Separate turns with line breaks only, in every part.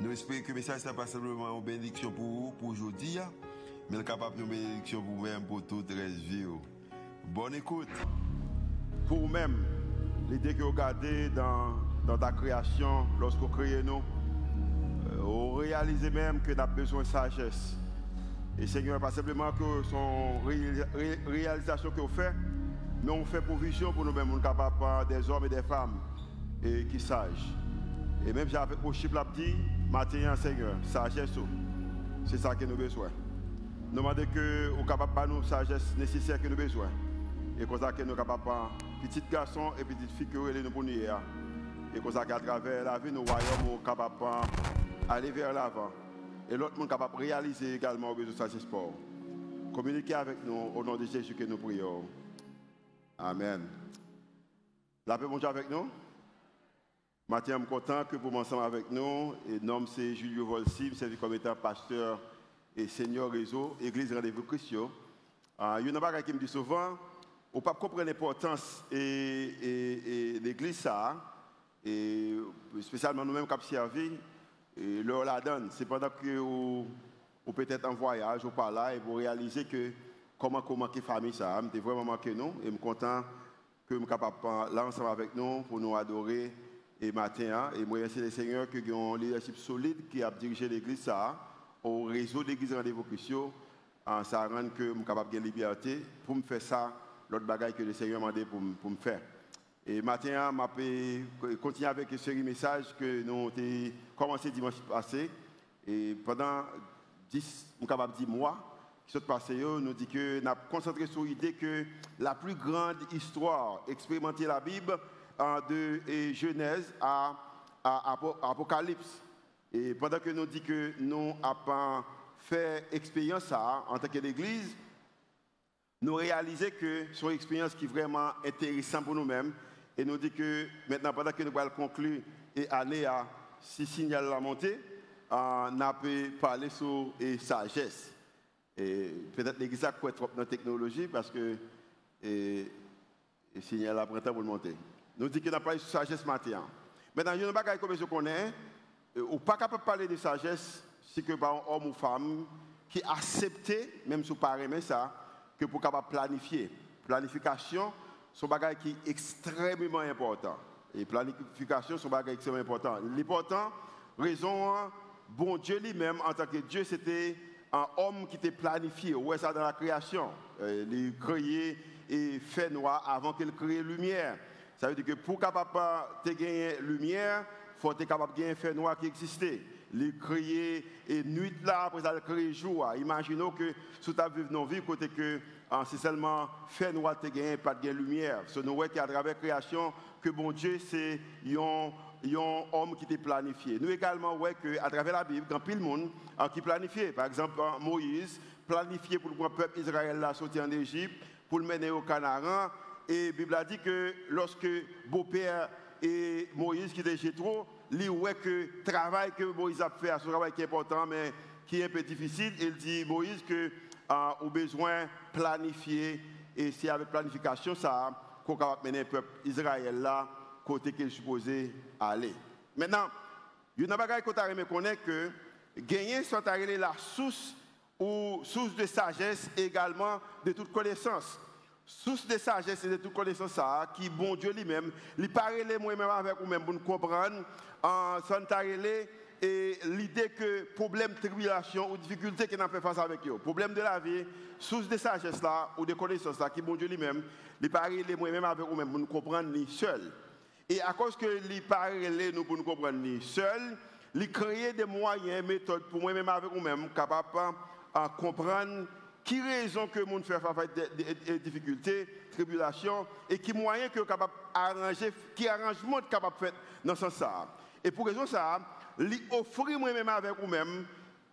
Nous espérons que le message n'est pas simplement une bénédiction pour vous, pour aujourd'hui, mais capable de bénédiction pour vous-même, pour toute la vie. Bonne écoute.
Pour vous-même, l'idée que vous gardez dans, dans ta création, lorsque vous créez nous, euh, vous réalisez même que nous avons besoin de sagesse. Et Seigneur, pas simplement que son réalisation que vous faites, mais on fait provision pour nous-mêmes, nous capables des hommes et des femmes et qui sages. Et même j'avais au chiffre dit, matin, Seigneur, sagesse, c'est ça que nous avons besoin. Nous demandons que nous capable de nous sagesse nécessaire que nous avons besoin. Et comme ça que nous capables petit garçon et petite fille que nous pour nous Et comme ça qu'à travers la vie, nous voyons capables d'aller vers l'avant. Et l'autre monde capable de réaliser également besoin de sagesse pour. Communiquez avec nous au nom de Jésus que nous prions. Amen. La paix, bon avec nous. Matin, je suis content que vous ensemble avec nous. Et nom c'est Julio Volsi, je suis comme étant pasteur et seigneur réseau, Église Rendez-vous Christian. Euh, il y a une chose qui me dit souvent, on ne pas comprendre l'importance de l'église et spécialement nous-mêmes qui avons servi, et leur la donne. C'est pendant que vous, peut-être en voyage ou par là, et vous réalisez que comment comment la famille ça, je vraiment manqué nous, et je suis content que nous sommes capables là ensemble avec nous pour nous adorer et matin, hein, et moi, c'est le Seigneur qui a un leadership solide qui a dirigé l'église ça, au réseau d'église rendez-vous Christian, ça rend que je suis capable de liberté pour me faire ça, l'autre bagaille que le Seigneur m'a demandé pour, me faire. Et matin, je hein, continuer avec de messages que nous avons commencé dimanche passé. Et pendant 10, je capable de mois, qui sont passés, nous dit que nous avons concentré sur l'idée que la plus grande histoire expérimentée la Bible, de Genèse à, Apocalypse. Et pendant que nous dit que nous avons fait expérience en tant qu'Église, nous réalisons que c'est une expérience qui est vraiment intéressante pour nous-mêmes. Et nous dit que maintenant, pendant que nous allons conclure et aller à six signal la montée, on a pu parler sur la sagesse. Et peut-être l'Église a trop dans la technologie parce que le signal a pris pour monter. Nous disons qu'il n'a pas de sagesse matin. Maintenant, il y a comme je connais, ou pas capable de parler de sagesse, c'est que par un homme ou femme qui accepte, même si pas aimer ça, que pour capable planifier. Planification, c'est un bagage qui est extrêmement important. Et planification, c'est un bagage extrêmement important. L'important, raison, bon Dieu lui-même, en tant que Dieu, c'était un homme qui était planifié. Est ça dans la création? Euh, Il créé et fait noir avant qu'il crée lumière. Ça veut dire que pour capable de gagner lumière, il faut être capable de gagner un feu noir qui existait. Les créer et nuit là, après ça, créer jour. Imaginons que si tu as vécu nos vies, côté que ah, c'est seulement fait noir qui gagné, pas de lumière. Ce nous qu'à travers la création, que bon Dieu, c'est un homme qui était planifié. Nous également, voyons qu'à travers la Bible, quand pile monde ah, qui planifié. Par exemple, Moïse, planifié pour le peuple Israël sortir en Égypte, pour le mener au Canaan et la Bible a dit que lorsque beau-père et Moïse qui trop, lui ouais que le travail que Moïse a fait, ce travail qui est important, mais qui est un peu difficile, il dit Moïse que a besoin de planifier et c'est avec planification ça qu'on va mener le peuple Israël là côté qu'il est supposé aller. Maintenant, il y a une qu'on que gagner sont la source ou source de sagesse également de toute connaissance source de sagesse et de toute connaissance ça, qui bon Dieu lui-même, il parle moi-même avec vous-même pour nous comprendre, en et l'idée que problème, tribulation ou difficulté qu'on a fait face avec eux, problème de la vie, source de sagesse là ou de connaissance qui bon Dieu lui-même, il parle moi-même avec vous-même pour nous comprendre ni seul. Et à cause que il parle nous pour nous comprendre ni seul, il crée des moyens, méthodes pour moi-même avec vous-même, capable de comprendre qui raison que monde fait face à des difficultés, tribulations, et qui moyen que capable arranger, qui arrangement capable faire dans ce sens Et pour raison ça, lui offrir moi-même avec vous-même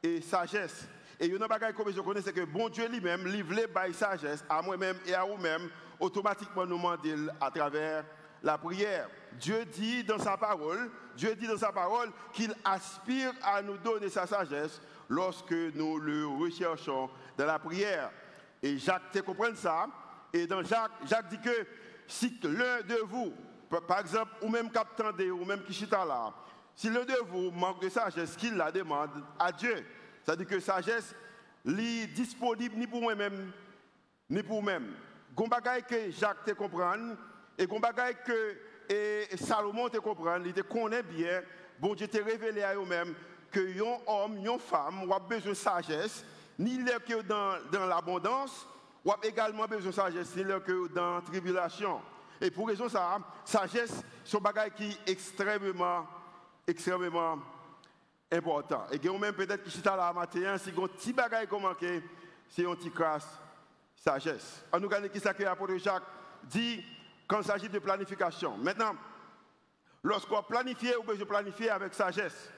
et sagesse. Et une chose que je connais, c'est que bon Dieu lui-même livre by sagesse à moi-même et à vous-même, automatiquement nous demande à travers la prière. Dieu dit dans sa parole, Dieu dit dans sa parole qu'il aspire à nous donner sa sagesse lorsque nous le recherchons dans la prière. Et Jacques te comprend ça. Et dans Jacques, Jacques dit que si l'un de vous, par exemple, ou même captandé, ou même qui chita là, si l'un de vous manque de sagesse, qu'il la demande à Dieu. C'est-à-dire que sagesse n'est disponible ni pour moi-même, ni pour moi-même. Gombagay que Jacques te comprend, et Gombagay que et Salomon te comprend, il te connaît bien, bon Dieu te révélé à eux-mêmes que un homme, une femme, a besoin de sagesse, ni que dans, dans l'abondance, ou a également besoin de sagesse, ni que dans la tribulation. Et pour raison ça, sagesse, c'est un bagage qui est extrêmement, extrêmement important. Et même peut-être que c'est là matin, si un petit bagage manque, c'est un petit crasse sagesse. En nous regardant qui ça que l'apôtre Jacques dit quand il s'agit de planification. Maintenant, lorsqu'on planifie, on peut planifier avec sagesse.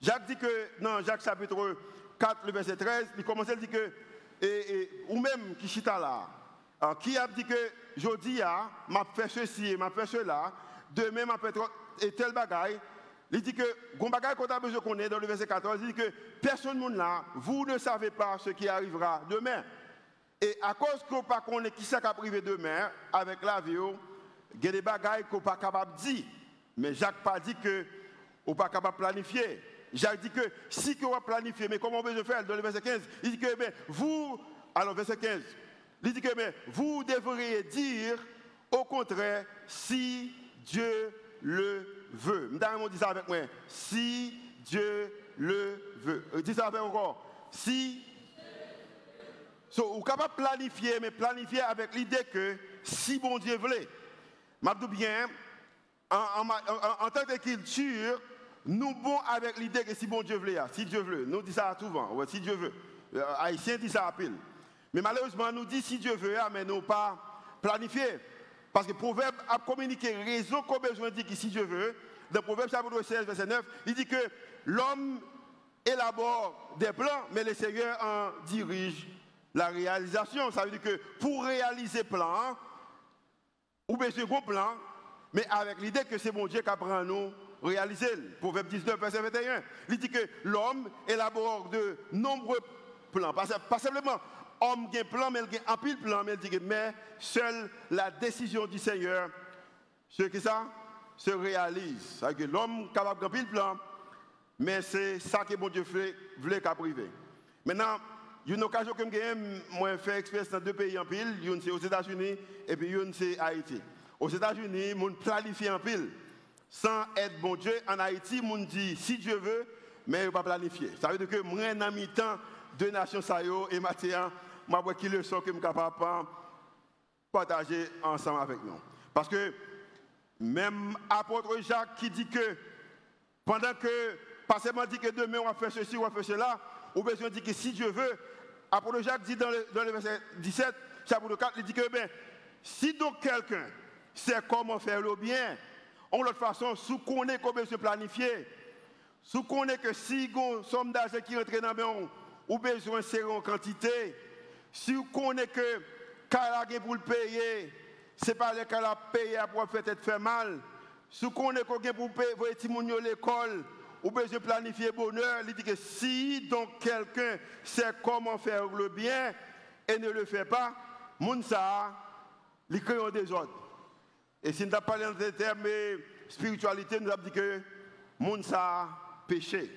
Jacques dit que, dans Jacques chapitre 4, le verset 13, il commence à dire que, et, ou même qui chita là, qui a dit que, je dis, m'a fait ceci et m'a fait cela, demain m'a fait et tel bagaille, il dit que, gon bagaille qu'on a besoin qu'on est dans le verset 14, il dit que personne ne là, vous ne savez pas ce qui arrivera demain. Et à cause qu'on pas connaît qui ça qui demain avec la vie, il y a des bagailles qu'on pas capable de dire. Mais Jacques pas dit que on pas capable de planifier. Jacques dit que si on va planifier, mais comment on peut faire dans le verset 15 Il dit que ben, vous, alors verset 15, il dit que ben, vous devriez dire au contraire si Dieu le veut. Madame, dit ça avec moi. Si Dieu le veut. Euh, dis ça avec encore. Si. So, vous capable de planifier, mais planifier avec l'idée que si bon Dieu voulait. Je bien, en, en, en, tant que culture, nous bon avec l'idée que si bon Dieu veut, si Dieu veut, nous disons ça souvent, ouais, si Dieu veut. Euh, Haïtiens disent ça à pile. Mais malheureusement, nous dit si Dieu veut, mais nous pas planifier. Parce que le proverbe a communiqué raison qu'on a besoin de dire que si Dieu veut, dans le proverbe chapitre 16, verset 9, il dit que l'homme élabore des plans, mais le Seigneur en dirige la réalisation. Ça veut dire que pour réaliser plan, ou bien un gros plan, mais avec l'idée que c'est mon Dieu qui apprend nous réaliser. Proverbe 19, verset 21. Il dit que l'homme élabore de nombreux plans. Pas, simplement homme qui a un plan, mais il a un pile plan, mais il dit que mais seule la décision du Seigneur, ce que ça, se réalise. C'est-à-dire que l'homme capable de pile plan, mais c'est ça que mon Dieu voulait qu'à privé. Maintenant, il y a une occasion que moi fait expérience dans deux pays en pile, une c'est aux États-Unis et puis une c'est Haïti. Aux États-Unis, on planifie en pile sans être bon Dieu, en Haïti, on dit si Dieu veut, mais il ne pas planifier. Ça veut dire que moi, en mi-temps, deux nations, ça et Mathéa, je vois qui le sont que je suis capable de partager ensemble avec nous. Parce que même apôtre Jacques qui dit que pendant que, pas seulement dit que demain on va faire ceci, on va faire cela, ou besoin dit que si Dieu veut, apôtre Jacques dit dans le, dans le verset 17, chapitre 4, il dit que ben, si donc quelqu'un sait comment faire le bien, en l'autre façon, si on est comment se planifier, si on est que si on somme d'argent qui rentre dans le ou besoin de en quantité, si on est que quand pour le payer, c'est pas le cas payer pour peut-être faire mal. Si on est que pour payer pour l'école, ou besoin planifier bonheur, il dit que si donc quelqu'un sait comment faire le bien et ne le fait pas, moun ça, il crée un désordre. Et si nous avons parlé dans termes spiritualité, nous avons dit que monde ça péché.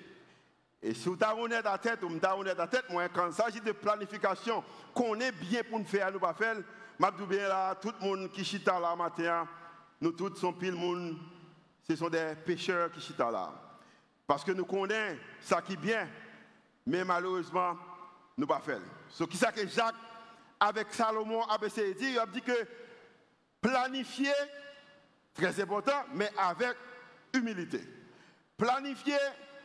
Et si vous êtes honnête à tête, ou honnête à tête, moi, quand il s'agit de planification, qu'on est bien pour nous faire, nous pas faire, là, tout le monde qui chita là nous tous pile monde, ce sont des pécheurs qui chita là. Parce que nous connaissons ça qui est bien, mais malheureusement, nous pas faire. Ce qui que Jacques, avec Salomon, a dit, il a dit que Planifier, très important, mais avec humilité. Planifier,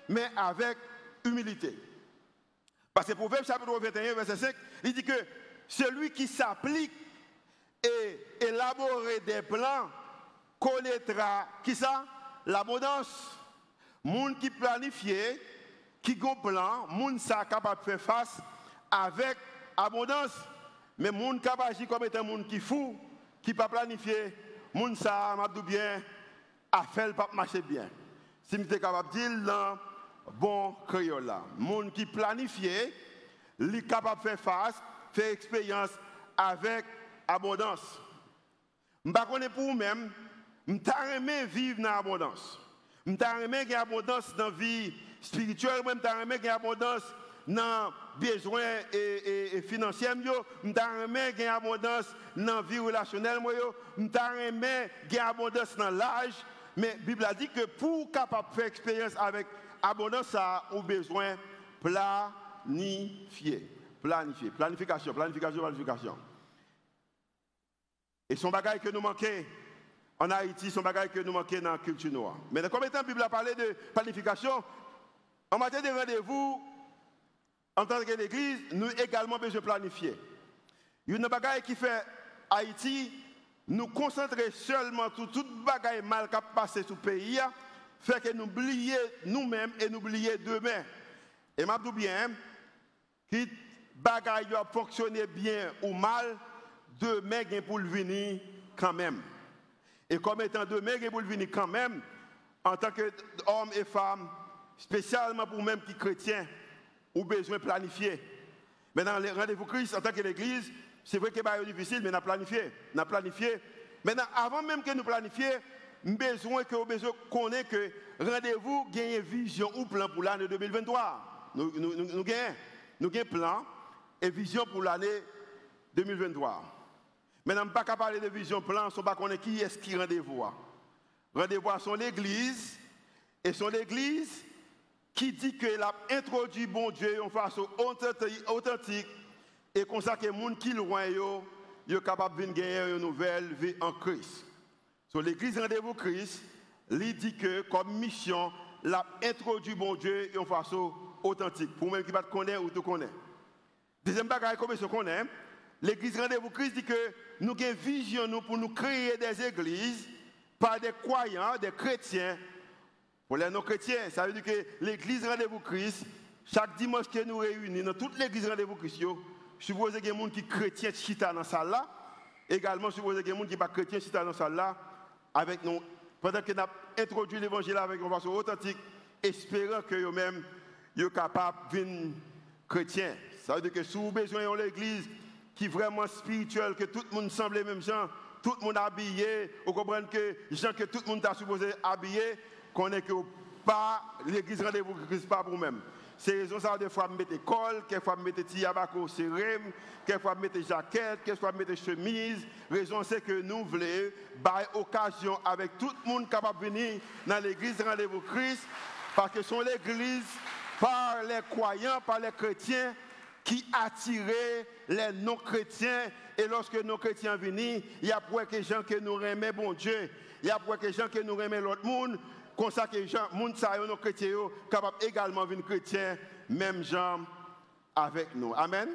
mais avec humilité. Parce que Proverbe chapitre 21, verset 5, il dit que celui qui s'applique et élaborer des plans connaîtra, qui ça? L'abondance. Monde qui planifie, qui ont plan, moun ça capable de faire face avec abondance. Mais moun capable comme étant moun qui fou, qui pas planifié, moun ça m'a bien a fait pas marcher bien. Si je suis capable de dire bon créole là, moun qui planifié, li capable de faire face, faire expérience avec abondance. Je ne pour vous-même, je aimé vivre dans l'abondance. Je aimé gagner abondance dans la vie spirituelle, je aimé gagner abondance dans les besoins et, et, financiers, je aimé gagner abondance dans la vie relationnelle, je aimé gagner abondance dans l'âge. Mais la Bible a dit que pour capable faire expérience avec abondance, ça a besoin planifier. Planifier. Planification, planification, planification. Et son bagage que nous manquons en Haïti, son bagage que nous manquons dans la culture noire. Mais comme étant la Bible a parlé de planification, en matière de rendez-vous, en tant que l'Église, nous également besoin planifier. Il y a une bagaille qui fait Haïti, nous concentrer seulement sur tout bagaille mal qui a passé sur le pays, fait que nous oublions nous-mêmes et nous oublions demain. Et je dis bien, qui bagaille a fonctionné bien ou mal, demain pour le venir quand même. Et comme étant demain pour le venir quand même, en tant qu'homme et femme, spécialement pour même qui chrétiens, ou besoin planifier. Maintenant, les rendez-vous Christ en tant que l'Église, c'est vrai que c'est difficile, mais on a planifié. On a planifié. Maintenant, avant même que nous planifions, besoin que besoin connaître que rendez-vous gagne vision ou plan pour l'année 2023. Nous, nous, nous, gagnons nous plan et vision pour l'année 2023. Maintenant, pas parler de vision plan, ne pas connaître qui est-ce qui rendez-vous. Rendez-vous sont l'église, et sont l'église qui dit qu'elle a introduit bon Dieu en façon authentique, et comme ça que les gens qui loin, sont capables de gagner une nouvelle vie en Christ. Sur l'église rendez-vous Christ, il dit que comme mission, l'a introduit bon Dieu en façon authentique. Pour même qui va te connaître ou te connaître. Deuxième bagage, comme je connais, l'église rendez-vous Christ dit que nous avons une vision pour nous créer des églises par des croyants, des chrétiens. Pour les non-chrétiens, ça veut dire que l'église rendez-vous Christ, chaque dimanche que nous réunissons, dans toute l'église rendez-vous Christ, je suppose qu'il y a des gens qui sont chrétiens dans la salle là. Également, je suppose qu'il y a des gens qui ne sont pas chrétiens qui dans la salle là. Avec nous, pendant que nous introduit l'évangile avec une façon authentique, espérant que eux-mêmes soient capables de devenir chrétiens. Ça veut dire que si vous avez besoin de l'église, qui est vraiment spirituel, que tout le monde semble les mêmes gens, tout le monde habillé, vous comprenez que gens que tout le monde a supposé habiller, qu'on est que pas l'église rendez-vous Christ pas pour même. C'est raison ça des fois mettre col, quelquefois mettre tiabako sérém, quelquefois mettre jaquette, quelquefois mettre chemise. Raison c'est que nous voulons par occasion avec tout le monde capable de venir dans l'église rendez-vous Christ parce que sont l'église par les croyants, par les chrétiens qui attirait les non-chrétiens. Et lorsque nos chrétiens viennent, il y a pour que gens que nous aimons bon Dieu. Il y a pour que gens que nous aimons l'autre monde. Comme ça que gens, monde ça, nos chrétiens, capables également de chrétiens, même gens avec nous. Amen?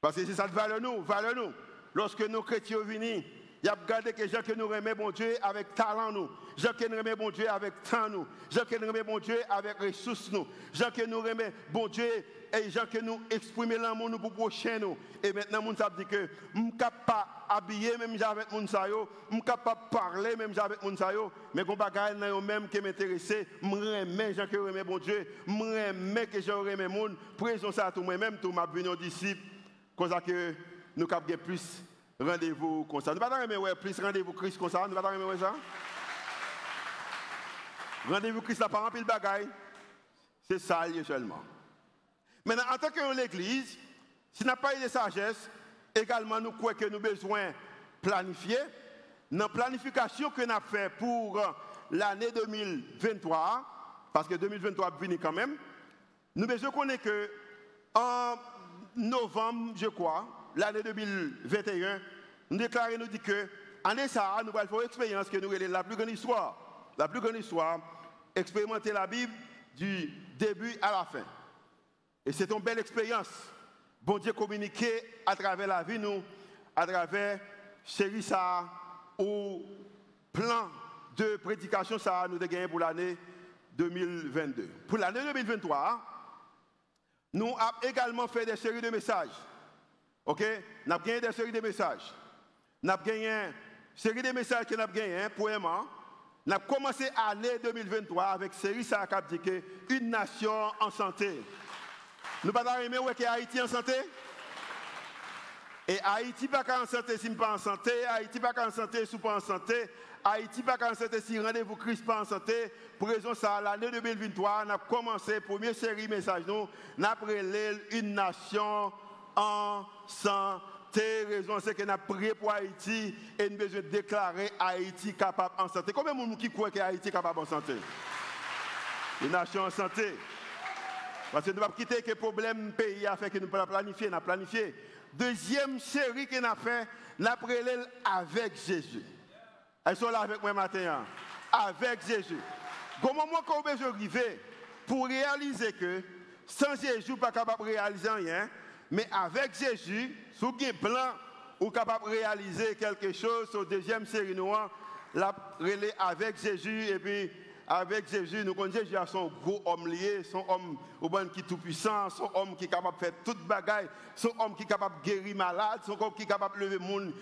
Parce que c'est ça qui valeur nous, valeur nous. Lorsque nos chrétiens viennent, il y a regardé que gens que nous aimons bon Dieu avec talent nous. Gens que nous aimons bon Dieu avec temps nous. Gens que nous aimons bon Dieu avec ressources nous. Gens que nous aimons bon Dieu et gens que nous exprimons l'amour nous pour prochain nous. Et maintenant, nous savons dit que je ne pas habiller même avec je suis capable de parler même avec sayo, mais qu'on bagaille dans même qui m'intéresse, je remets gens que remets bon Dieu, je remets que je remets monde, présent ça à tout moi-même tout m'a venu disciple ça que nous capable plus rendez-vous comme ça. Nous ne pouvons pas plus rendez-vous Christ comme ça, nous ne pouvons pas ça? Rendez-vous Christ là par de bagaille. C'est ça seulement. Maintenant, en tant que l'Église, si n'a pas eu de sagesse, également nous croyons que nous avons besoin de planifier. Dans la planification que nous avons fait pour l'année 2023, parce que 2023 est venu quand même, nous besoin connaître que en novembre, je crois, l'année 2021, nous déclarons, nous dit que année ça, nous allons faire une expérience que nous avons la plus grande histoire. La plus grande histoire, expérimenter la Bible du début à la fin. Et c'est une belle expérience. Bon Dieu communiquer à travers la vie, nous, à travers série ça, ou plan de prédication ça nous avons pour l'année 2022. Pour l'année 2023, nous avons également fait des séries de messages. OK? Nous avons gagné des séries de messages. Nous avons gagné une série de messages que nous avons gagné, premièrement. Nous avons commencé l'année 2023 avec série ça a dit une nation en santé. Nous pas aimer que Haïti en santé? Et Haïti pas en santé si pas en santé, Haïti pas en santé si pas en santé, Haïti pas en santé si rendez-vous Christ pas en santé. Pour raison ça, l'année 2023, on a commencé première série message nous, on a une nation en santé. Raison c'est qu'on a prié pour Haïti et nous besoin déclarer Haïti capable en santé. Combien de gens qui croient que Haïti capable en santé? Une nation en santé. Parce que nous ne pas quitter que problème pays a fait que nous pas planifier, nous planifié. Deuxième série qu'on a fait, nous avons avec Jésus. Elles sont là avec moi maintenant. Avec Jésus. Comment moi qu'on besoin arriver pour réaliser que sans Jésus, pas capable de réaliser rien, mais avec Jésus, sous un plan, ou capable de réaliser quelque chose, sur deuxième série noire, la relais avec Jésus et puis avec Jésus, nous connaissons Jésus son gros homme lié, son homme qui est tout puissant, son homme qui est capable de faire toute bagaille, son homme qui est capable de guérir malade, son homme qui est capable de lever le monde,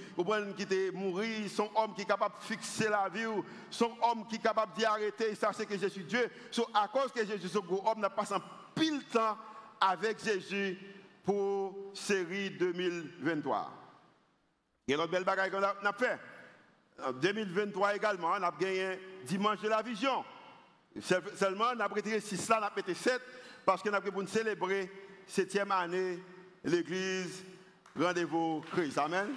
qui est mourir, son homme qui est capable de fixer la vie, son homme qui est capable d'y arrêter, ça c'est que je suis Dieu. So, à cause que Jésus, ce gros homme, n'a passé pile temps avec Jésus pour série 2023. Il y a une belle bagaille qu'on a fait. En 2023 également, on a gagné dimanche de la vision. Seulement, on a retiré 6 là, on a pété 7 parce qu'on a pour célébrer septième année l'église Rendez-vous Christ. Amen.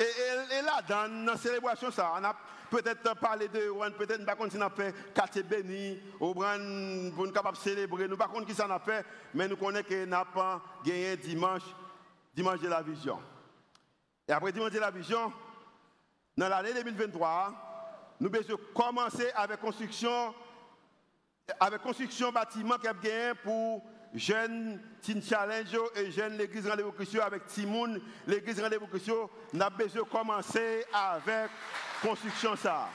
Et, là, dans la célébration, ça, on a peut-être parlé de, peut-être, pas si on a fait quartier béni, ou pour nous capable célébrer, nous pas qui ça a fait, mais nous connaissons que n'a pas gagné dimanche, dimanche de la vision. Et après dimanche de la vision, dans l'année 2023, nous devons commencer avec construction avec construction bâtiment qui a gagné pour jeunes Teen Challenge et jeunes l'église Rendez-vous Christ avec Timoun, l'église Rendez-vous Christ, nous avons besoin de commencer avec construction ça.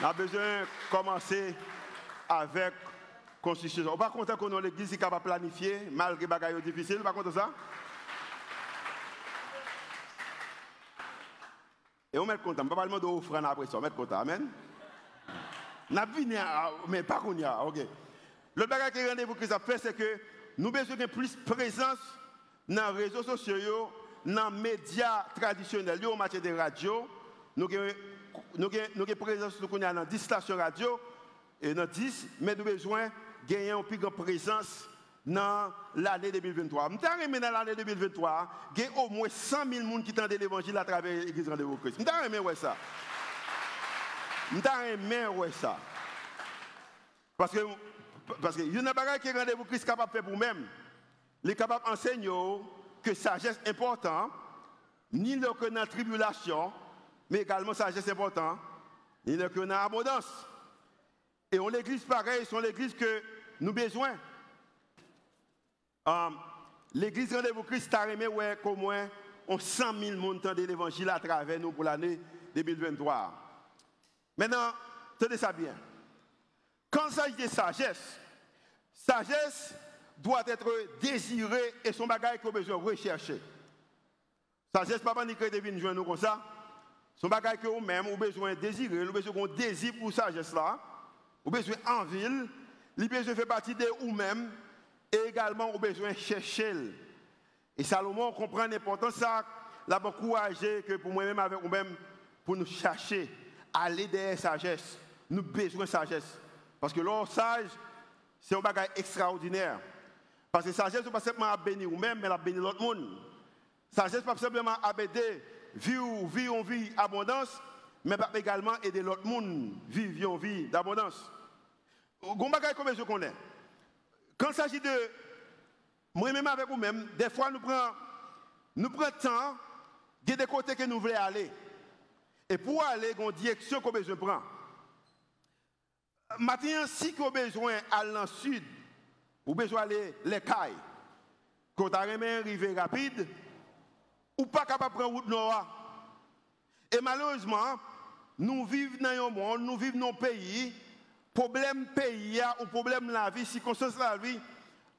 Nous avons besoin de commencer avec construction. On ne pas content que l'église est capable de malgré les choses difficiles, on pas content ça? Et on met content. Pas parler d'offrande après ça, on met content. Amen. N'a venu, mais pas qu'on y a. OK. Le bagage qui rendez-vous que ça fait, c'est que nous besoin de plus de présence dans les réseaux sociaux, dans les médias traditionnels, en matière de radio. Nous avons présence dans 10 stations radio, et dans 10, mais nous avons besoin de plus grande présence dans l'année 2023. Je suis dans l'année 2023, il y a au moins 100 000 personnes qui tendent l'évangile à travers l'église Rendez-vous Christ. Je suis ça. Je suis ça. Parce que, parce que, une chose qui Rendez-vous Christ capable de faire pour même. Il est capable d'enseigner que sagesse importante, ni dans la tribulation, mais également sagesse importante, ni le que dans l'abondance. Et on l'église pareil, c'est l'église que nous besoin. Um, L'église Rendez-vous Christ a remis qu'au moins 100 000 montants de l'évangile à travers nous pour l'année 2023. Maintenant, tenez ça bien. Quand il s'agit de sagesse, sagesse doit être désirée et son bagage qu'on besoin de rechercher. Sagesse, pas ni que devine joindre comme ça. Son bagage que vous-même, vous besoin de désirer, vous besoin de désir pour sagesse là, vous besoin d'envie, vous besoin faire partie de vous-même et également au besoin de chercher. Et Salomon comprend l'importance ça, l'a encouragé que pour moi-même avec vous-même, pour nous chercher, aller derrière sagesse. Nous besoin de sagesse. Parce que l'or sage, c'est un bagage extraordinaire. Parce que sagesse, n'est pas simplement à bénir vous-même, mais à bénir l'autre monde. Sagesse, pas simplement à aider, vivre, vivre une vie abondance, mais également aider l'autre monde vivre une vie d'abondance. Un bagage comme je connais. Quand il s'agit de moi-même avec vous-même, des fois nous prenons nous temps, il a des côtés que nous voulons aller. Et pour aller dans la direction qu'on besoin prendre. Maintenant, si vous avez besoin d'aller dans sud, vous avez besoin d'aller les cailles, quand vous avez arrivé rapide, ou pas capable de prendre route nord. Et malheureusement, nous vivons dans un monde, nous vivons dans un pays problème pays ou problème la vie, circonstance la vie,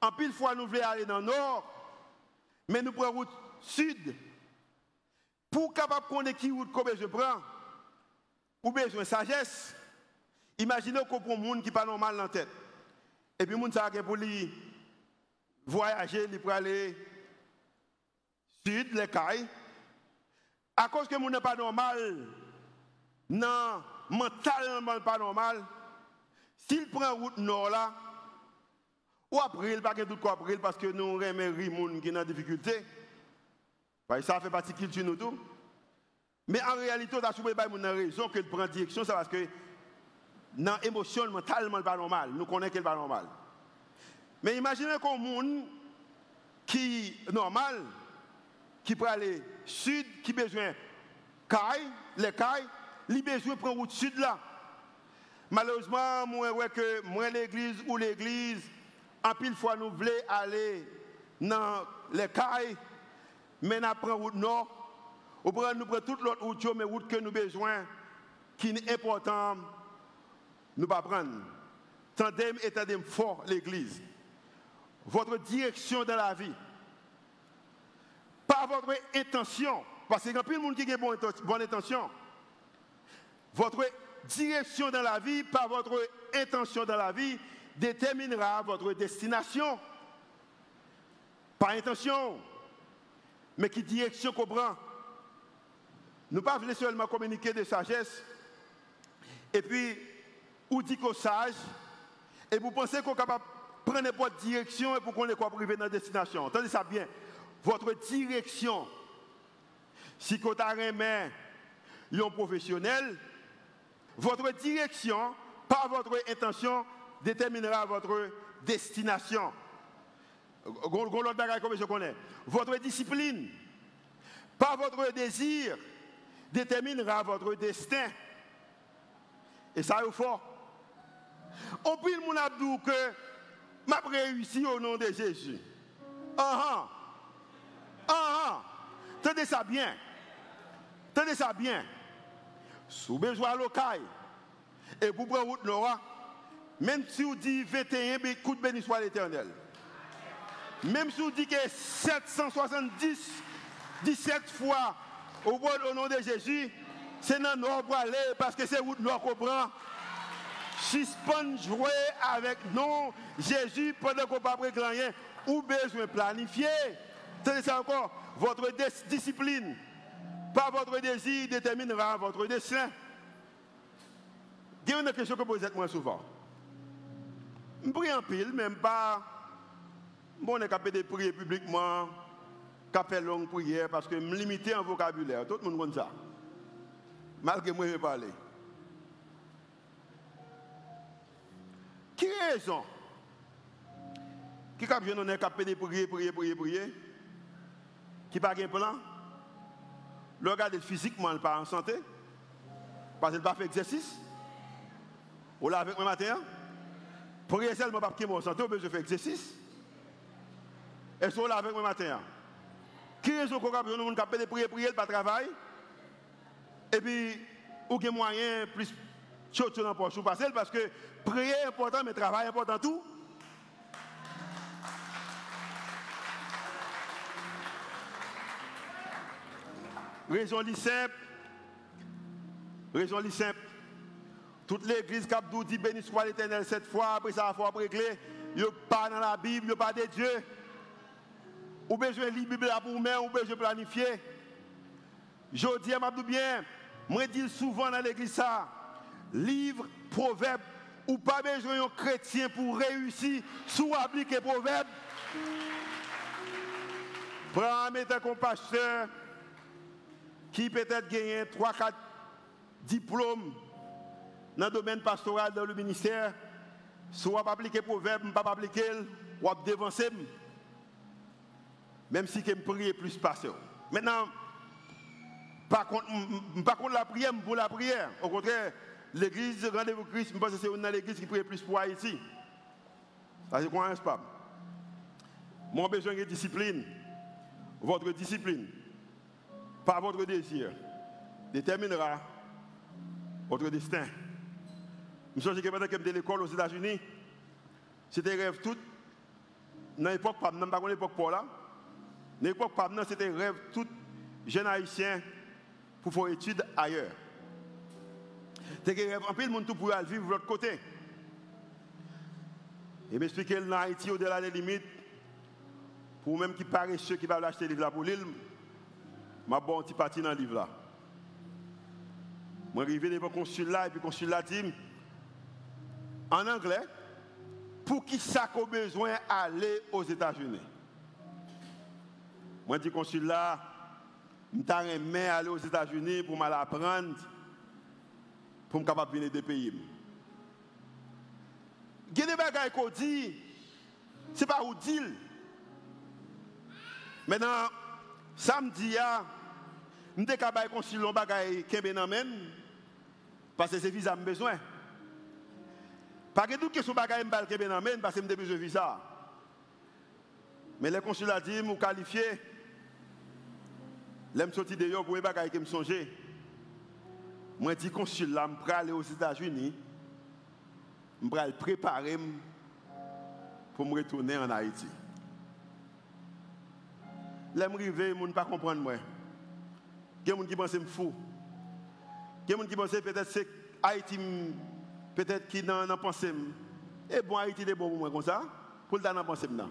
en pile fois nous voulons aller dans le nord, mais nous prenons route sud. Pour capable connaître qui route que je prends, ou besoin de sagesse. Imaginez qu'on prend un monde qui pas normal dans la tête. Et puis, monde ça pour lui voyager, il pour aller sud, les cailles. À cause que monde n'est pas normal, non, mentalement pas normal, s'il prend route nord là, ou après, il pas tout quoi après, parce que nous aimons les gens qui sont en difficulté. Ça fait partie de la culture nous tout. Mais en réalité, on a souvent raison qu'il prend direction, c'est parce que dans l'émotion, mentalement, pas normal. Nous connaissons qu'il n'est pas normal. Mais imaginez qu'un monde qui est normal, qui peut aller sud, qui besoin caille, les cailles, il besoin prendre route sud là. Malheureusement, moi, ouais que moi, l'église ou l'église, en pile fois, nous voulons aller dans les cailles, mais nous prenons route nord. Nous prenons toute l'autre route, mais route que nous besoin, qui est important, nous pas prendre. Tandem et tandem fort l'église. Votre direction dans la vie. Pas votre intention. Parce qu'il y monde qui a bonne intention. Votre direction dans la vie, pas votre intention dans la vie, déterminera votre destination. Pas intention, mais qui direction qu'on prend. Nous ne pas seulement communiquer de sagesse, et puis, ou dit qu'on sage, et vous pensez qu'on est capable de prendre n'importe direction et pour qu'on est quoi privé dans la destination. Entendez ça bien. Votre direction, si vous avez un professionnel, votre direction, pas votre intention, déterminera votre destination. Votre discipline, pas votre désir, déterminera votre destin. Et ça est fort. On prie mon abdou que m'a réussi au nom de Jésus. Ah ah. Ah Tenez ça bien. Tenez ça bien. Sous besoin local. Et vous prenez route Nora. Même si vous dites 21, coup de béni soit l'éternel. Même si vous dites que 770, 17 fois au, nom de Jésus, c'est dans nord pour aller parce que c'est route nord qu'on prend. Suspend jouer avec non Jésus pendant qu'on pas rien ou besoin planifier. Tenez ça encore, votre discipline, pas votre désir déterminera votre destin. Il y a une question que vous êtes moins souvent. Je prie en pile, même pas. Bon, on est capable de prier publiquement, faire longue prière parce que je me limite en vocabulaire. Tout le monde connaît ça. Malgré moi, je vais parler. Qui raison Qui a besoin de capable de prier, prier, prier, prier Qui pas de plan Le regarde physiquement, en santé Parce qu'il pas fait exercice Ou là avec moi matin Prier seulement est en santé, ou je fais exercice Est-ce là avec moi matin Qui raison qu'on a besoin de prier, prier, pas travail Et puis, ou moyen plus chose dans poche parce que prier est important, mais travail important tout. Raison simple. Raison simple. Toute l'église qui a dit béni soit l'éternel cette fois, après ça, faut régler. Il pas dans la Bible, il pas de Dieu. Ou besoin lire la Bible pour vous-même, ou besoin planifier. Je dis à bien, moi dis souvent dans l'église ça, livre, proverbe, ou pas besoin d'un chrétien pour réussir sous appliquer proverbe. Prends un pasteur qui peut-être gagne 3-4 diplômes dans le domaine pastoral, dans le ministère, soit pas appliquer proverbe, pas appliquer, ou dévancer. Même si je prie plus pasteur. Maintenant, par contre, par contre la prière pour la prière. Au contraire, l'église rendez-vous Christ, je pense que c'est une l'église qui prie plus pour Haïti. Ça, c'est quoi un pas? Mon besoin de discipline, votre discipline, par votre désir, déterminera votre destin. Je me souviens que à l'école aux États-Unis, c'était rêve tout. Dans l'époque, pas dans l'époque pour là. Dans l'époque, c'était rêve tout jeune haïtien pour faire études ailleurs. C'était rêve en plus le monde tout pour vivre de l'autre côté. Et m'expliquer dans Haïti au-delà des limites, pour même qui ceux qui va acheter le livre là pour l'île, je bon un petit parti dans le livre là. Je suis arrivé devant le consulat et puis le consulat dit en anglais, pour qui ça a besoin d'aller aux États-Unis? Moi, je dis consulat, je suis aller aux États-Unis pour m'apprendre, pour me capable venir a des ce n'est pas où. Maintenant, samedi, je suis capable de construire parce que c'est visa que besoin. Pas que tout que ce bagage qui est parce que j'ai besoin de visa. Mais les consulats disent, je qualifié. Je suis sorti que. Moi, je dis consulat, je vais aller aux États-Unis. Je vais préparer pour me retourner en Haïti. Là, je arrive, je ne pas comprendre moi. Il y a des gens qui pensent que je suis fou. Il y a des gens qui pensent peut-être que Haïti, peut-être qui n'en pensent Et bon, Haïti est bon pour moi comme ça. Pour le temps, n'en pensez pas.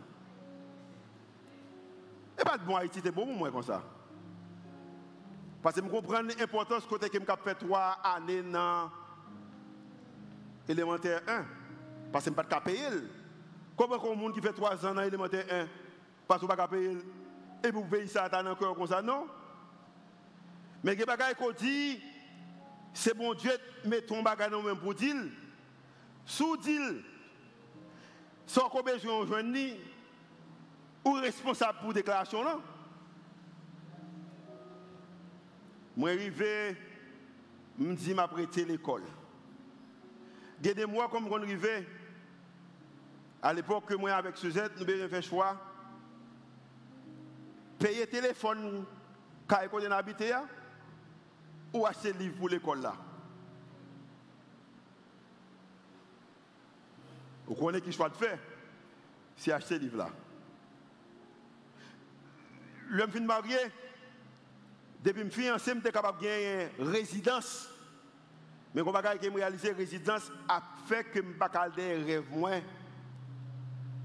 Et pas de bon Haïti est bon pour moi comme ça. Parce que je comprends l'importance côté que je fait trois années dans élémentaire 1. Parce que je ne peux pas payer. Comment un monde qui fait trois ans dans élémentaire 1 parce que je ne peux pas payer et vous payer ça dans le cœur comme ça, non? Mais des choses qu'on dit, c'est bon Dieu, met ton bagage dans même pour dire, sous dire, sans qu'on besoin de ou responsable pour déclaration, non? Moi, arrivé, me dis, je prêté l'école. A des mois comme on arrivé, à l'époque que moi avec Suzette, nous avons fait choix payer téléphone quand on habité ou acheter livre pour l'école là. Vous connaissez qui choix de faire C'est acheter livre là. L'homme fin marié, depuis que je suis fiancé, je suis capable de gagner résidence. Mais quand je réaliser résidence, a fait que je ne pas des moins.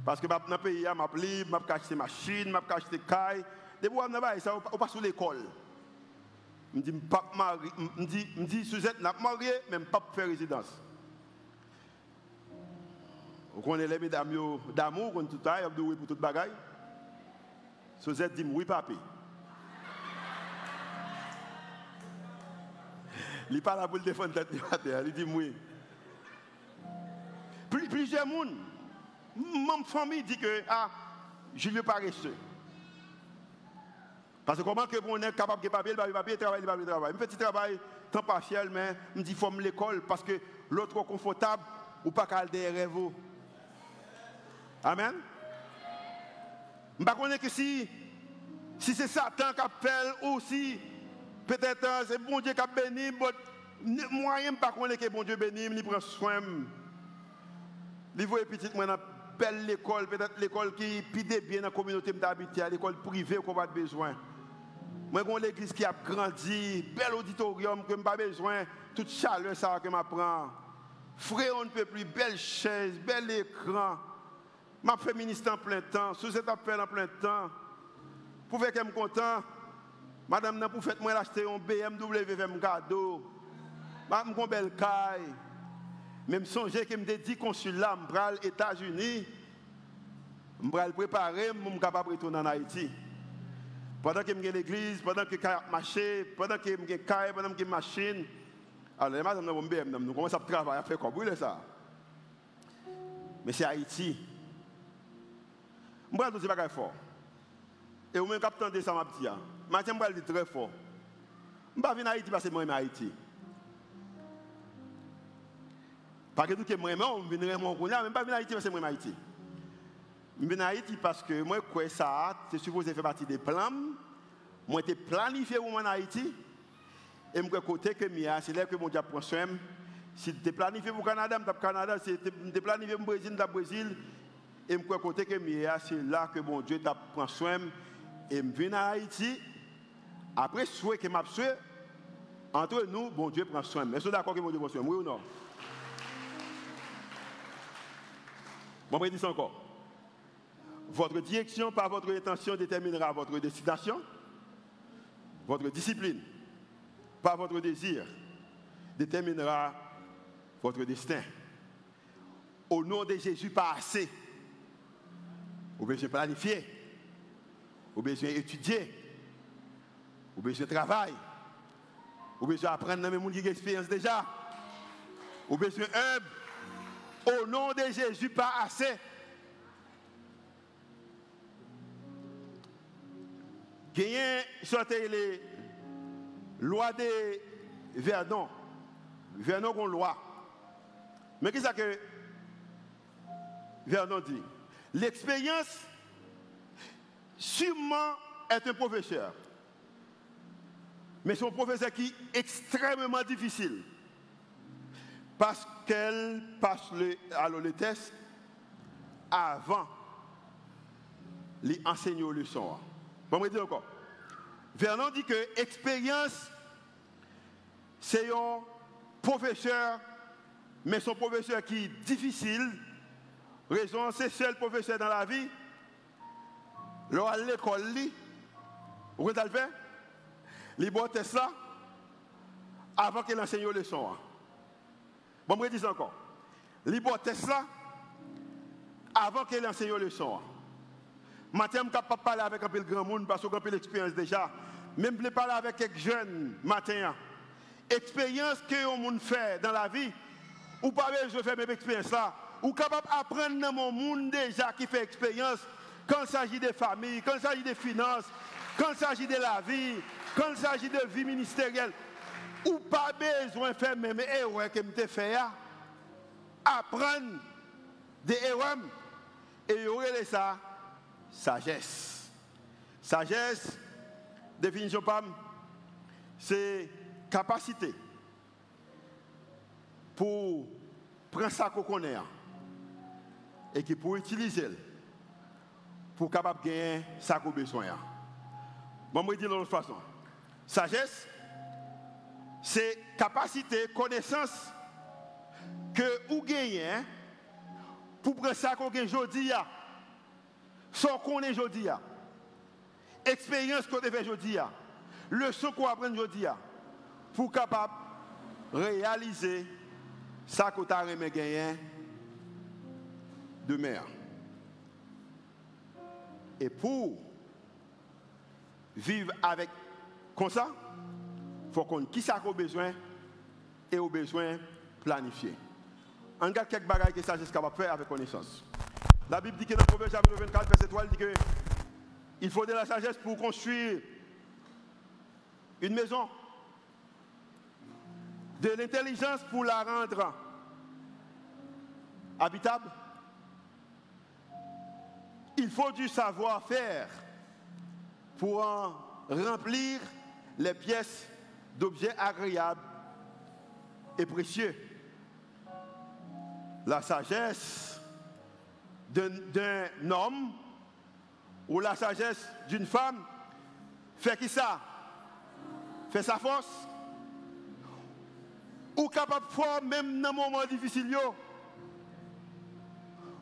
Parce que dans le pays, je suis libre, je peux acheter machine, je peux acheter caille. Depuis que je suis on passe sur l'école. Je dis, je dis, je dis, Suzette n'a pas marié, mais je pas faire résidence. Vous connaissez les mesdames d'amour, tout ont oui pour toute bagaille. Suzette dit, oui, papi. Il n'est pas là pour le défendre tête il dit oui. Plusieurs personnes, ma famille dit que, ah, je ne veux pas rester. Parce que comment que on est capable de papier, le papier, travail, le papier, travail. Fais petit travail, temps partiel, mais je me dis, faut l'école parce que l'autre est confortable ou pas qu'à des rêves. Amen. Je ne sais pas que si, c'est Satan qui appelle ou si peut-être euh, c'est bon Dieu qui a béni, sais pas que bon Dieu béni, il prend soin. Il voit petit, moi, appelle l'école, peut-être l'école qui pide bien dans la communauté d'habiter, l'école privée qu'on va besoin. Moi, j'ai l'église qui a grandi, bel auditorium que je pas besoin, toute chaleur ça que je prends. Frère, on ne peut plus, belle chaise, bel écran. Je fais ministre en plein temps, sous cet appel en plein temps. Pour que je suis content, madame, pour faire moi acheter un BMW vers cadeau. Je suis belle caille. Même songer que je me dit consulat, je vais aux États-Unis, je vais préparer pour être capable de Haïti. Pendant que je suis l'église, pendant que je marché, pendant que je suis caille, je machine. Alors, madame, nous commençons à travailler, à faire quoi. Mais c'est Haïti. Je vais dire que fort. Et vous-même, de ça, ma petite. Je vais très fort. Je ne pas venir Haïti parce que moi, je Haïti. Parce que tout que moi, je viens mon mais je ne pas venir Haïti parce que moi, je suis Haïti. Je viens en Haïti parce que moi, quoi ça, c'est supposé faire partie des plans. Moi, j'ai planifié pour en Haïti. Et je côté que c'est là que mon Dieu prend soin. Si tu planifié pour le Canada, tu Canada. Si tu planifié pour le Brésil, tu Brésil. Et je crois que c'est là que bon Dieu pris soin. Et je viens à Haïti. Après, souhait que m'a entre nous, bon Dieu prend soin. Est-ce d'accord que mon Dieu prend soin Oui ou non? Bon, je dis encore. Votre direction par votre intention déterminera votre destination. Votre discipline par votre désir déterminera votre destin. Au nom de Jésus, pas assez. Vous besoin planifier. Vous besoin étudier. Vous besoin travailler. Vous besoin apprendre dans les gens qui ont expérience déjà. Vous besoin humble. Au nom de Jésus, pas assez. Gagné, sortez les lois de. Verdun a une loi. Mais qu'est-ce que Verdun dit? L'expérience, sûrement, est un professeur. Mais un professeur qui est extrêmement difficile. Parce qu'elle passe le, alors tests avant les leçons. Bon, je dire encore. Vernon dit que l'expérience, c'est un professeur, mais son professeur qui est difficile. Raison, c'est seul professeur dans la vie. Là, à l'école, vous voyez le ça avant qu'il enseigne les leçons. Bon, je dis encore. Test ça avant qu'il enseigne les leçons. Matin, je ne pas parler avec un peu grand monde parce que j'ai l'expérience déjà. Même je parler avec quelques jeunes matin. Expérience que on monde fait dans la vie, ou pas je fais même expérience là, ou capable d'apprendre dans mon monde déjà qui fait expérience quand il s'agit des familles, quand il s'agit des finances, quand il s'agit de la vie, quand il s'agit de vie ministérielle, ou pas besoin de faire même erreurs que je fait apprendre des erreurs et aurait ça sagesse. Sagesse, définition PAM, c'est capacité pour prendre ça qu'on connaît et qui pour utiliser pour capable gagner ça qu'on besoin. Bon, je vais dire de l'autre façon. Sagesse, c'est capacité, connaissance que vous gagnez pour prendre ça qu'on gagne aujourd'hui ce qu'on est aujourd'hui, expérience qu'on a fait aujourd'hui, leçon qu'on apprend aujourd'hui, pour capable réaliser ça tu as gagné demain. Et pour vivre avec comme ça, il faut qu'on qui ça a besoin et au besoin planifier. On regarde quelques bagages que capable de faire avec connaissance. La Bible dit que dans Proverbe chapitre 24, verset 3, elle dit qu'il faut de la sagesse pour construire une maison, de l'intelligence pour la rendre habitable. Il faut du savoir-faire pour en remplir les pièces d'objets agréables et précieux. La sagesse d'un homme ou la sagesse d'une femme fait qui ça? Fait sa force? Ou capable même dans un moment difficile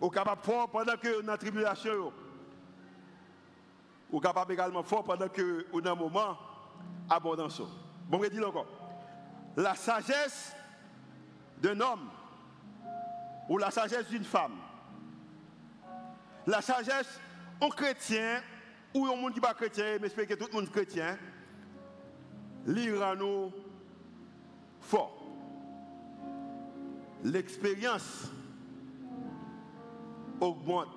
Ou capable de faire pendant que dans la tribulation Ou capable également faire pendant que dans un moment abondance. Bon, je dis encore. La sagesse d'un homme ou la sagesse d'une femme la sagesse, en chrétien, ou un monde qui n'est pas chrétien, mais que tout le monde est chrétien, l'ira nous fort. L'expérience augmente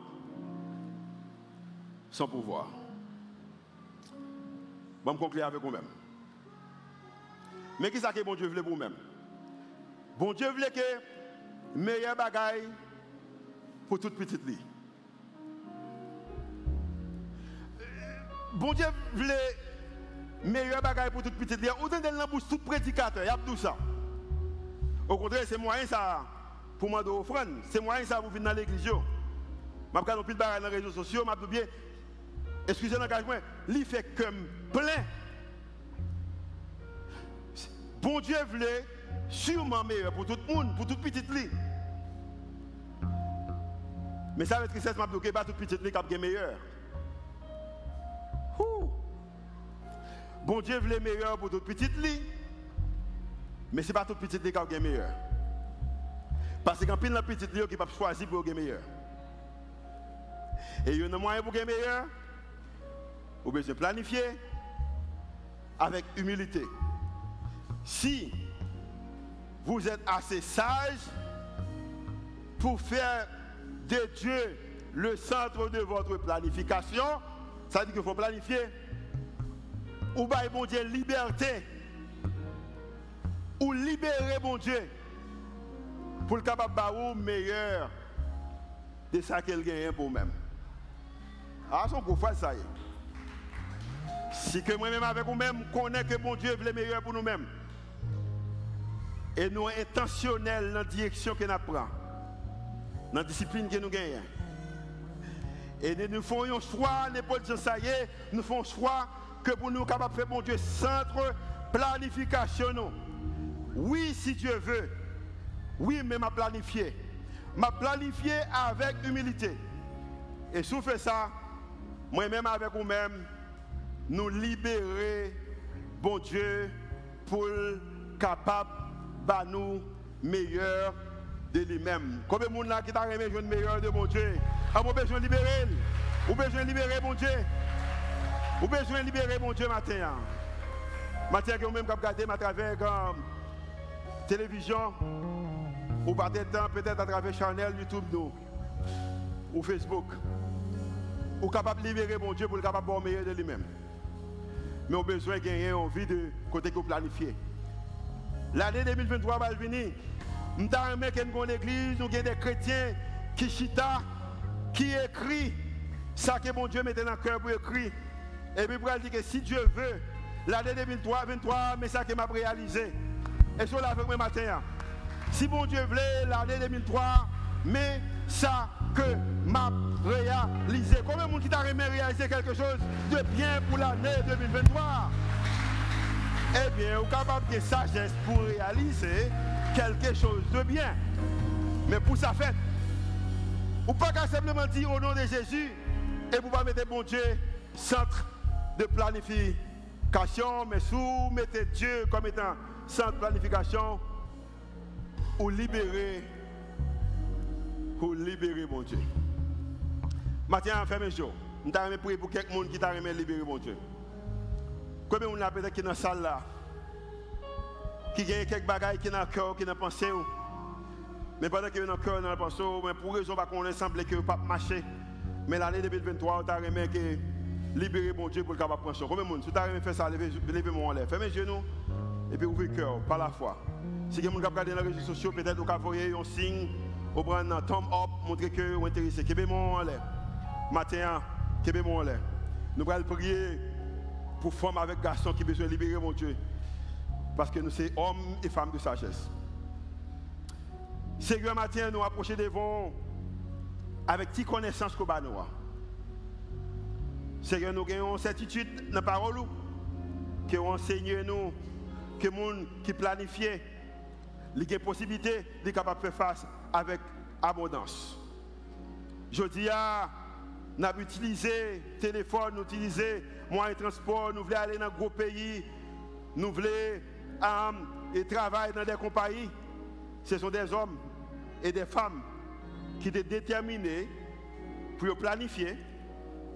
son pouvoir. Je vais conclure avec vous-même. Mais qui ce que bon Dieu voulait pour vous-même? Bon Dieu voulait que meilleur bagaille pour toute petite vie. bon Dieu voulait meilleur bagage pour toute petite vie. Ou dans le bouche tout prédicateur, il y a tout ça. Au contraire, c'est moyen ça pour demander offrande. C'est moyen ça pour venir dans l'église. Je ne pas plus de dans les réseaux sociaux, je bien, excusez l'engagement, il fait comme plein. Bon Dieu voulait sûrement meilleur pour tout le monde, pour toute petite lit. Mais ça veut dire que c'est bloqué pas toute petite lit qui est meilleur. Bon Dieu voulait meilleur pour toute petite lit. Mais ce n'est pas toute petite lit qui est meilleur. Parce qu'en pile la petite lit qui pas choisir pour gagner meilleur. Et il y a un moyen pour gagner meilleur. Vous besoin planifier avec humilité. Si vous êtes assez sage pour faire de Dieu le centre de votre planification, ça veut dire qu'il faut planifier. Ou bien, bon Dieu, liberté. Ou libérer, mon Dieu, pour le capable meilleur de ça qu'elle gagne pour même. Ah, son coup, ça y est. Si que moi-même avec vous-même, connaît que mon Dieu veut le meilleur pour nous-mêmes. Et nous intentionnels dans la direction que nous prenons. Dans la discipline que nous gagnons. Et nous faisons un choix, pas dire ça y est, nous faisons un choix que pour nous capables de faire, mon Dieu, centre planification. Oui, si Dieu veut. Oui, mais m'a planifié. M'a planifié avec humilité. Et si vous faites ça, moi-même avec vous-même, nous libérer, bon Dieu, pour capable de nous meilleur de lui-même. Combien de monde là qui t'a remis le meilleur de mon Dieu? A mon besoin de libérer. Ou besoin libérer mon Dieu. Ou besoin de libérer mon Dieu matin. Matin que vous même regardez à travers la télévision. Ou par des temps peut-être à travers Chanel, YouTube nous. Ou Facebook. Ou capable de libérer mon Dieu pour le capable de meilleur de lui-même mais on a besoin de gagner envie de côté que planifier. L'année 2023 va venir. Nous avons une église, nous avons des chrétiens qui chita, qui écrit ça que mon Dieu mettait dans le cœur pour écrire. Et puis pour dire que si Dieu veut, l'année 2023, mais ça que m'a réalisé. Et sur la avec moi matin. Si mon Dieu voulait, l'année 2003, mais ça que m'a réalisé. Combien de monde qui t'a réalisé quelque chose de bien pour l'année 2023 Eh bien, vous êtes capable de sagesse pour réaliser quelque chose de bien. Mais pour ça fait, ou pas qu'à simplement dire au nom de Jésus et vous pas mettre bon Dieu centre de planification, mais sous mettez Dieu comme étant centre de planification ou libérer pour libérer mon Dieu. Maintenant, ferme les yeux. Je vais prier pour quelqu'un qui t'a libérer mon Dieu. Combien de gens peut-être qui dans la salle là? Qui a quelques bagages qui dans le cœur, qui dans la pensée mais pendant que dans le cœur, dans la pensée, mais pour raison qu'on semble que pas marcher. Mais l'année 2023, on a remis que libérer mon Dieu pour le capable prendre Combien de monde, si tu as remis faire ça, levez moi en l'air. Fermez les genoux et puis ouvrez le cœur par la foi. Si quelqu'un a regardé dans les réseaux sociaux, peut-être vous avez un signe vous prenez un thumb up, montrer que vous intéressé. Kébé mon en l'air. Matin. Nous allons prier pour femmes avec garçons qui ont besoin de libérer mon Dieu. Parce que nous sommes hommes et femmes de sagesse. Seigneur, matin, nous approchons devant avec toute connaissance que nous Seigneur, nous avons certitude dans la parole que vous enseignez nous, que les gens qui planifient, les a possibilité de capable faire face avec abondance. Je dis à nous avons utilisé téléphone, nous utilisé moyens de transport, nous voulons aller dans un gros pays, nous voulons um, travailler dans des compagnies. Ce sont des hommes et des femmes qui étaient déterminés pour planifier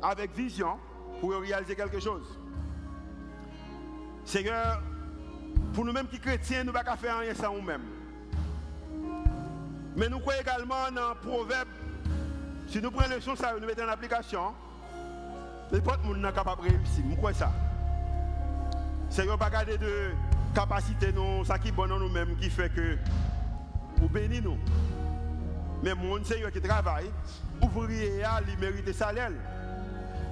avec vision pour réaliser quelque chose. Seigneur, pour nous-mêmes qui chrétiens, nous ne pouvons pas faire rien sans nous-mêmes. Mais nous croyons également dans le proverbe. Si nous prenons le son, ça, nous mettons en application. N'importe qui n'est capable de réussir. Nous croyons ça. Seigneur, pas garder de capacité, nous, ça qui est bon nous-mêmes, qui fait que vous bénissez nous. Mais mon Seigneur qui travaille, ouvrier, il mérite salaire.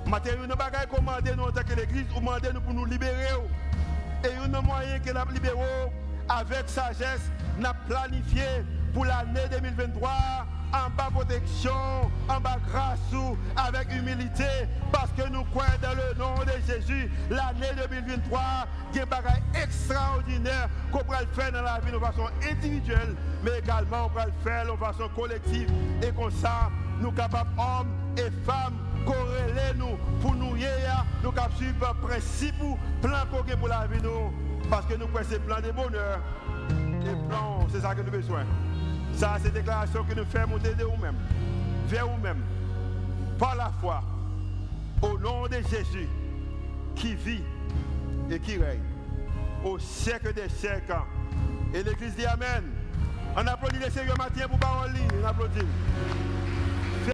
Nous pas commander nous en tant que l'église, ou demander nous pour nous libérer. Et il y a un moyen que nous libérons avec sagesse, n'a planifié pour l'année 2023 en bas protection, en bas grâce, avec humilité, parce que nous croyons dans le nom de Jésus, l'année 2023, il y a des extraordinaire qu'on pourrait le faire dans la vie de façon individuelle, mais également on pourrait le faire de façon collective. Et comme ça, nous capables, hommes et femmes, corréler nous pour nous y nous capables suivre principe, plan pour la vie nous, parce que nous croyons c'est plan de bonheur. Et plan, c'est ça que nous avons besoin. Ça, c'est déclaration que nous faisons de nous-mêmes, vers nous-mêmes, par la foi, au nom de Jésus, qui vit et qui règne au siècle des siècles. Et l'Église dit Amen. On applaudit le Seigneur matin pour parole. On applaudit.